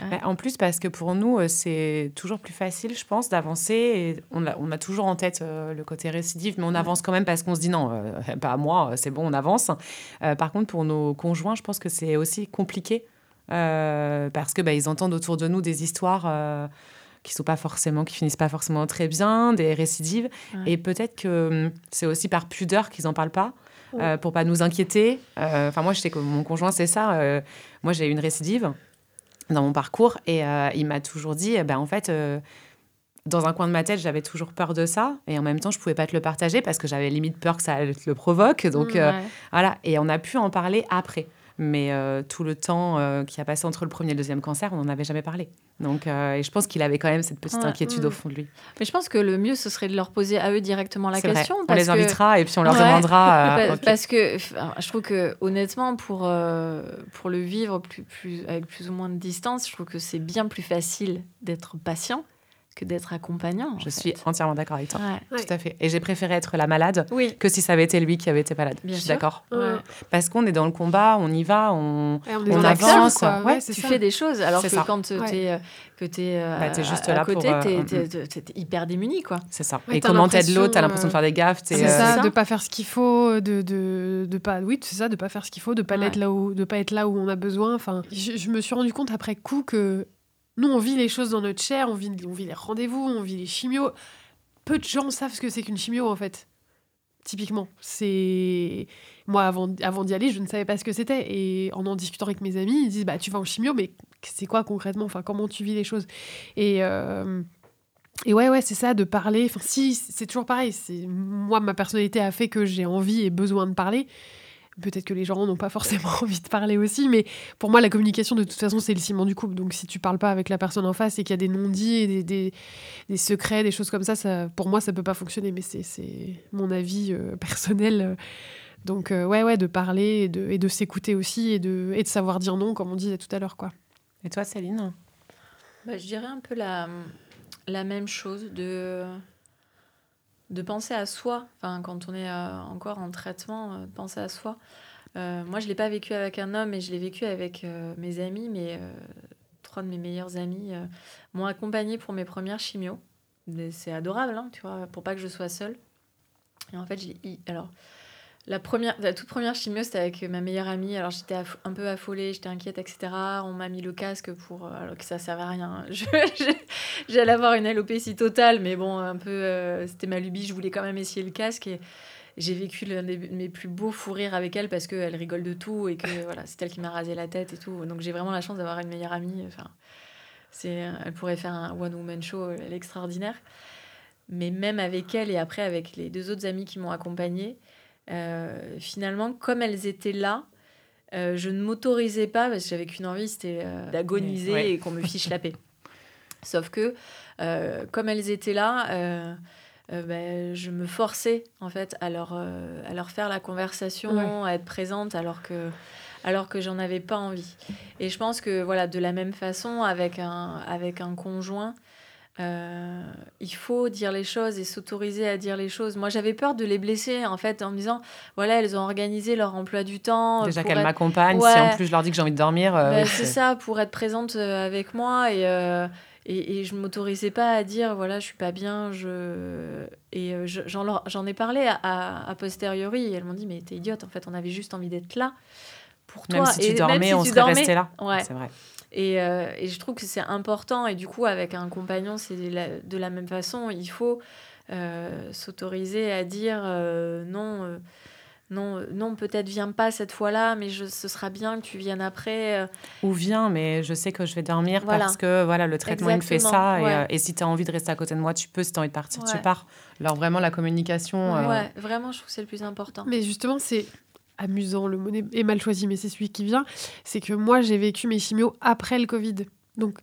S4: Euh,
S3: Bah, En plus, parce que pour nous, euh, c'est toujours plus facile, je pense, d'avancer. Et On a, on a toujours en tête euh, le côté récidive, mais on avance quand même parce qu'on se dit non, euh, pas à moi, euh, c'est bon, on avance. Euh, par contre, pour nos conjoints, je pense que c'est aussi compliqué euh, parce que bah, ils entendent autour de nous des histoires. euh, qui sont pas forcément, qui finissent pas forcément très bien, des récidives,
S4: Ouais.
S3: et peut-être que hum, c'est aussi par pudeur qu'ils en parlent pas, euh, pour pas nous inquiéter. Euh, Enfin, moi, je sais que mon conjoint, c'est ça. euh, moi, j'ai eu une récidive dans mon parcours et euh, il m'a toujours dit, ben, en fait, euh, dans un coin de ma tête, j'avais toujours peur de ça et en même temps, je pouvais pas te le partager parce que j'avais limite peur que ça te le provoque. Donc
S4: mm,
S3: euh, voilà, et on a pu en parler après. Mais euh, tout le temps euh, qui a passé entre le premier et le deuxième cancer, on n'en avait jamais parlé. Donc, euh, et je pense qu'il avait quand même cette petite
S4: Ouais,
S3: inquiétude
S4: mm.
S3: au fond de lui.
S4: Mais je pense que le mieux, ce serait de leur poser à eux directement la question.
S3: On
S4: parce
S3: les
S4: que-
S3: invitera et puis on leur
S4: Ouais.
S3: demandera.
S4: Pa-
S3: ok.
S4: Parce que je trouve que honnêtement, pour, pour le vivre plus, plus, avec plus ou moins de distance, je trouve que c'est bien plus facile d'être patient que d'être accompagnant.
S3: Je
S4: fait.
S3: suis entièrement d'accord avec toi.
S4: Ouais.
S3: Tout à fait. Et j'ai préféré être la malade
S4: Oui.
S3: que si ça avait été lui qui avait été malade.
S4: Bien
S3: je suis d'accord.
S5: Ouais.
S3: Parce qu'on est dans le combat, on y va, on.
S5: On
S3: On avance,
S5: quoi.
S3: ouais,
S4: tu
S5: ça.
S4: fais des choses alors que
S3: C'est ça.
S4: quand tu es, que t'es, euh,
S3: Bah, juste
S4: à
S3: là
S4: côté,
S3: pour, euh,
S4: t'es,
S3: mm,
S4: t'es- t'es- t'es hyper démuni quoi.
S3: C'est ça.
S5: Ouais,
S3: et comment t'aides l'autre, t'as l'impression de
S5: euh,
S3: faire des gaffes. t'es,
S5: C'est
S3: euh,
S5: ça,
S4: ça.
S5: de pas faire ce qu'il faut, de, de, de pas, oui, c'est ça, de pas faire ce qu'il faut, de pas
S4: Ouais.
S5: être là où, de pas être là où on a besoin. Enfin, je, je me suis rendu compte après coup que nous, on vit les choses dans notre chair, on vit, les rendez-vous, on vit les chimios. Peu de gens savent ce que c'est qu'une chimio en fait. Typiquement, c'est moi avant, d'y aller, je ne savais pas ce que c'était et en en discutant avec mes amis, ils disent bah tu vas en chimio, mais c'est quoi concrètement? Enfin, comment tu vis les choses? Et euh, et ouais, ouais, c'est ça, de parler. Enfin, si, c'est toujours pareil. Moi, ma personnalité a fait que j'ai envie et besoin de parler. Peut-être que les gens n'ont pas forcément envie de parler aussi, mais pour moi, la communication, de toute façon, c'est le ciment du couple. Donc, si tu parles pas avec la personne en face et qu'il y a des non-dits et des, des, des secrets, des choses comme ça, ça, pour moi, ça peut pas fonctionner. Mais c'est- c'est mon avis euh, personnel. Donc, euh, ouais, ouais, de parler et de, et de s'écouter aussi et de, et de savoir dire non, comme on disait tout à l'heure, quoi.
S3: Et toi, Céline?
S4: Bah, je dirais un peu la, la même chose, de, de penser à soi. Enfin, quand on est euh, encore en traitement, euh, penser à soi. Euh, moi, je ne l'ai pas vécu avec un homme, mais je l'ai vécu avec mes amis. Mais trois de mes meilleurs amis m'ont accompagnée pour mes premières chimios. C'est adorable, hein, tu vois, pour pas que je sois seule. Et en fait, j'ai... Alors, la, première, la toute première chimio, c'était avec ma meilleure amie. Alors j'étais un peu affolée, j'étais inquiète, etc. On m'a mis le casque pour. Euh, alors que ça servait à rien. J'allais avoir une alopécie totale, mais bon, un peu. Euh, c'était ma lubie, je voulais quand même essayer le casque. Et j'ai vécu l'un de mes plus beaux fous rires avec elle parce qu'elle rigole de tout et que voilà, c'est elle qui m'a rasé la tête et tout. Donc j'ai vraiment la chance d'avoir une meilleure amie. Enfin, elle pourrait faire un one-woman show, elle est extraordinaire. Mais même avec elle et après avec les deux autres amis qui m'ont accompagnée, euh, finalement, comme elles étaient là, euh, je ne m'autorisais pas, parce que j'avais qu'une envie, c'était euh, d'agoniser et qu'on me fiche la paix. Sauf que, comme elles étaient là, ben, je me forçais en fait à leur, à leur faire la conversation, à être présente, alors que alors que j'en avais pas envie. Et je pense que voilà, de la même façon, avec un, avec un conjoint, euh, il faut dire les choses et s'autoriser à dire les choses. Moi, j'avais peur de les blesser, en fait, en me disant, voilà, elles ont organisé leur emploi du temps.
S3: Déjà qu'elles m'accompagnent, si en plus je leur dis que j'ai envie de dormir. Euh,
S4: ben, c'est ça, pour être présente euh, avec moi. Et, et, et, je m'autorisais pas à dire, voilà, je suis pas bien. Je... Et j'en ai parlé à, à, posteriori. Et elles m'ont dit, mais t'es idiote, en fait, on avait juste envie d'être là pour toi.
S3: Même si tu dormais, on serait resté là.
S4: Ouais.
S3: C'est vrai.
S4: Et, euh, et, je trouve que c'est important. Et du coup, avec un compagnon, c'est de la même façon. Il faut euh, s'autoriser à dire euh, non, non, non peut-être viens pas cette fois-là, mais je, ce sera bien que tu viennes après.
S3: Ou viens, mais je sais que je vais dormir parce que voilà, le traitement il me fait ça. Et, et, si tu as envie de rester à côté de moi, tu peux. Si tu as envie de partir, tu pars. Alors vraiment, la communication.
S4: Ouais, vraiment, je trouve que c'est le plus important.
S5: Mais justement, c'est amusant, le mot est mal choisi, mais c'est celui qui vient, c'est que moi j'ai vécu mes chimios après le Covid. Donc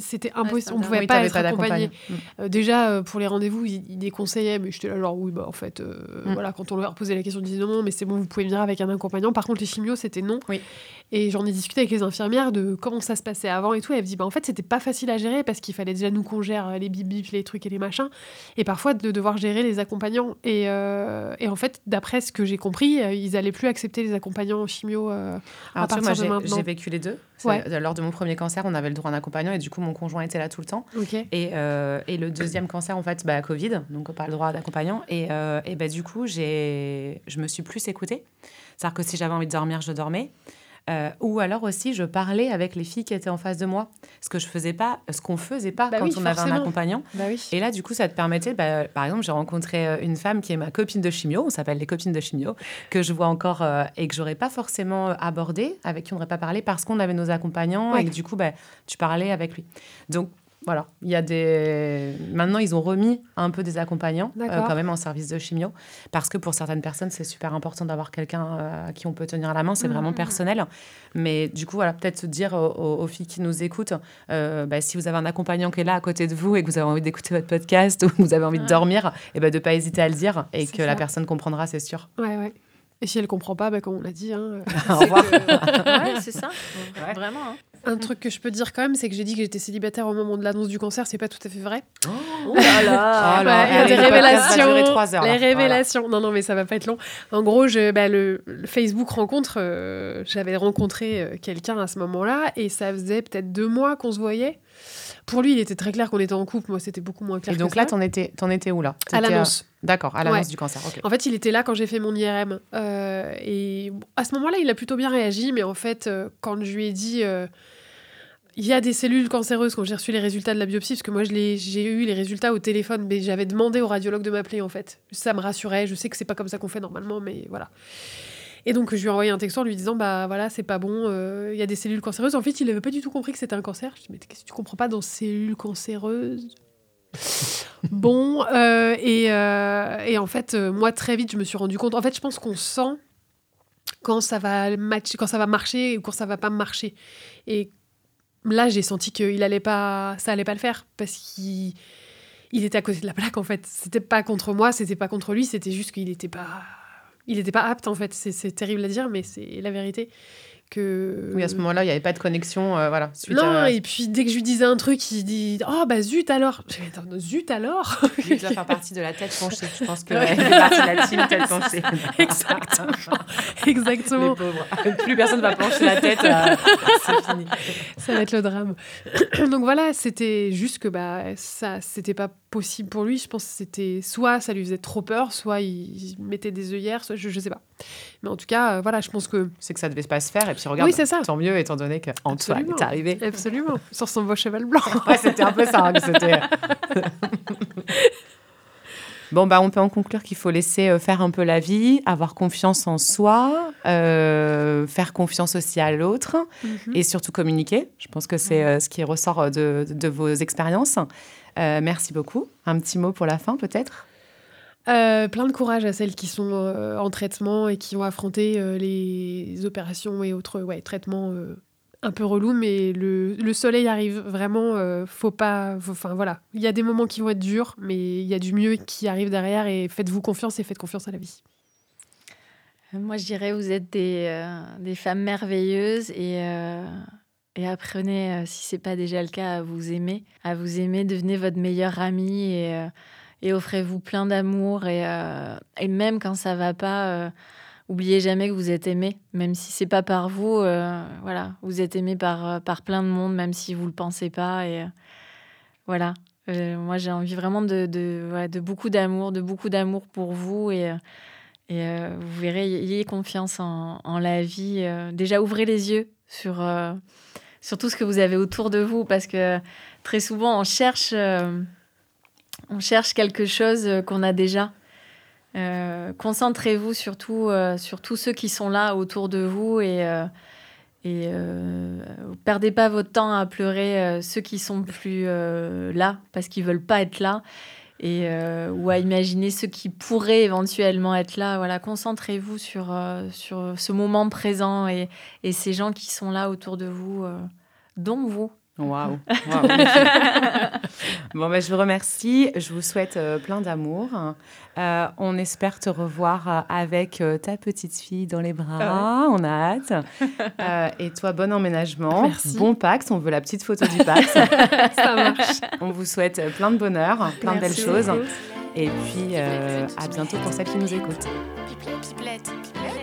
S5: c'était impossible, on ne pouvait pas être accompagné. Mm. Euh, déjà euh, pour les rendez-vous, ils, déconseillaient, mais j'étais là genre oui bah en fait euh, mm. voilà quand on leur posait la question, ils disaient non non mais c'est bon vous pouvez venir avec un accompagnant. Par contre les chimios c'était non.
S3: Oui.
S5: Et j'en ai discuté avec les infirmières de comment ça se passait avant et tout. Et elles me dit bah en fait c'était pas facile à gérer parce qu'il fallait déjà nous qu'on gère les bip les trucs et les machins et parfois de devoir gérer les accompagnants. Et, et en fait d'après ce que j'ai compris, ils allaient plus accepter les accompagnants chimio à partir moi,
S3: de maintenant. J'ai vécu les deux. Lors de mon premier cancer, on avait le droit accompagnant et du coup, mon conjoint était là tout le temps. Et, euh, et, le deuxième cancer, en fait, bah, Covid, donc pas le droit d'accompagnant. Et, euh, et bah, du coup, je me suis plus écoutée. C'est-à-dire que si j'avais envie de dormir, je dormais. Euh, ou alors aussi, je parlais avec les filles qui étaient en face de moi. Ce que je faisais pas, ce qu'on faisait pas bah quand on avait un accompagnant.
S5: Bah
S3: et là, du coup, ça te permettait, bah, par exemple, j'ai rencontré euh, une femme qui est ma copine de chimio, on s'appelle les copines de chimio, que je vois encore euh, et que j'aurais pas forcément abordé, avec qui on n'aurait pas parlé parce qu'on avait nos accompagnants et que du coup, tu parlais avec lui. Donc, voilà, il y a des. Maintenant, ils ont remis un peu des accompagnants euh, quand même en service de chimio, parce que pour certaines personnes, c'est super important d'avoir quelqu'un euh, à qui on peut tenir la main. C'est vraiment mmh. personnel. Mais du coup, voilà, peut-être se dire aux, filles qui nous écoutent, euh, bah, si vous avez un accompagnant qui est là à côté de vous et que vous avez envie d'écouter votre podcast ou que vous avez envie de dormir, et eh ben, de pas hésiter à le dire et que la personne comprendra, c'est sûr.
S5: Ouais, ouais. Et si elle comprend pas, bah, comme on l'a dit, hein,
S3: au revoir.
S4: ouais, c'est ça, vraiment. Hein.
S5: Un truc que je peux dire quand même, c'est que j'ai dit que j'étais célibataire au moment de l'annonce du cancer, c'est pas tout à fait vrai.
S4: Oh, là là,
S5: Il y a des révélations. les révélations. Non, non, mais ça va pas être long. En gros, je, bah, le, Facebook rencontre, euh, j'avais rencontré euh, quelqu'un à ce moment-là, et ça faisait peut-être deux mois qu'on se voyait. Pour lui, il était très clair qu'on était en couple. Moi, c'était beaucoup moins clair.
S3: Et donc
S5: là,
S3: t'en étais, en étais où là?
S5: À l'annonce.
S3: D'accord, à l'annonce du cancer.
S5: En fait, il était là quand j'ai fait mon IRM. Euh, et à ce moment-là, il a plutôt bien réagi. Mais en fait, euh, quand je lui ai dit. Il y a des cellules cancéreuses quand j'ai reçu les résultats de la biopsie, parce que moi j'ai eu les résultats au téléphone, mais j'avais demandé au radiologue de m'appeler en fait. Ça me rassurait, je sais que c'est pas comme ça qu'on fait normalement, mais voilà. Et donc, je lui ai envoyé un texto en lui disant Bah voilà, c'est pas bon, euh, il y a des cellules cancéreuses. En fait, il n'avait pas du tout compris que c'était un cancer. Je lui ai dit Mais qu'est-ce que tu comprends pas dans cellules cancéreuses? Bon, euh, et, euh, et, en fait, moi, très vite, je me suis rendu compte. En fait, je pense qu'on sent quand ça va matcher, quand ça va marcher ou quand ça va pas marcher. Là, j'ai senti qu'il allait pas, ça allait pas le faire parce qu'il il était à côté de la plaque en fait. C'était pas contre moi, c'était pas contre lui, c'était juste qu'il était pas il n'était pas apte en fait. C'est terrible à dire, mais c'est la vérité. Que
S3: Oui, à ce moment-là, il n'y avait pas de connexion. euh, voilà, suite
S5: non,
S3: à...
S5: et puis dès que je lui disais un truc, il dit Oh bah zut alors Attends, Zut alors
S3: Il doit faire partie de la tête penchée. Je pense qu'il fait partie de la team tête penchée.
S5: Exactement.
S3: Les
S5: Exactement.
S3: pauvres. Plus personne va pencher la tête. euh, c'est fini.
S5: Ça va être le drame. Donc voilà, c'était juste que bah, ça, c'était pas possible pour lui. Je pense que c'était soit ça lui faisait trop peur, soit il, mettait des œillères, soit je, je sais pas. Mais en tout cas, euh, voilà, je pense que.
S3: C'est que ça devait pas se faire. Et puis regarde,
S5: Oui, c'est ça.
S3: tant mieux, étant donné qu'Antoine est arrivé.
S5: Absolument. Sur son beau cheval blanc.
S3: Ouais, c'était un peu ça. hein. Bon, bah, on peut en conclure qu'il faut laisser euh, faire un peu la vie, avoir confiance en soi, euh, faire confiance aussi à l'autre et surtout communiquer. Je pense que c'est euh, ce qui ressort de, de vos expériences. Euh, merci beaucoup. Un petit mot pour la fin, peut-être?
S5: Euh, plein de courage à celles qui sont euh, en traitement et qui ont affronté euh, les opérations et autres ouais, traitements euh, un peu relous, mais le, le soleil arrive vraiment. euh, faut pas. Enfin voilà, il y a des moments qui vont être durs, mais il y a du mieux qui arrive derrière et faites-vous confiance et faites confiance à la vie.
S4: Moi, je dirais, vous êtes des, euh, des femmes merveilleuses et, euh, et apprenez, euh, si c'est pas déjà le cas, à vous aimer. À vous aimer, devenez votre meilleure amie et, euh, et offrez-vous plein d'amour. Et, euh, et même quand ça va pas, oubliez jamais que vous êtes aimé. Même si c'est pas par vous, voilà, vous êtes aimé par, par plein de monde, même si vous le pensez pas. Et voilà. Moi, j'ai envie vraiment de, de, beaucoup d'amour, de beaucoup d'amour pour vous et, et vous verrez, ayez confiance en, en la vie. déjà, ouvrez les yeux sur, euh, sur tout ce que vous avez autour de vous parce que très souvent, on cherche, euh, on cherche quelque chose euh, qu'on a déjà. Euh, Concentrez-vous surtout sur tous ceux qui sont là autour de vous et, et perdez pas votre temps à pleurer ceux qui sont plus là parce qu'ils veulent pas être là et euh, ou à imaginer ceux qui pourraient éventuellement être là. Voilà, concentrez-vous sur euh, sur ce moment présent et, et ces gens qui sont là autour de vous, euh, dont vous.
S3: Waouh. Waouh. bon, ben, je vous remercie. Je vous souhaite euh, plein d'amour. Euh, on espère te revoir euh, avec euh, ta petite fille dans les bras. On a hâte. Euh, et toi, bon emménagement.
S5: Merci.
S3: Bon Pax. On veut la petite photo du Pax.
S5: Ça marche.
S3: on vous souhaite euh, plein de bonheur, plein de belles
S5: Merci
S3: choses.
S5: beaucoup.
S3: Et puis, euh, à bientôt pour celles qui nous écoutent.
S1: Pipelette, pipelette, pipelette.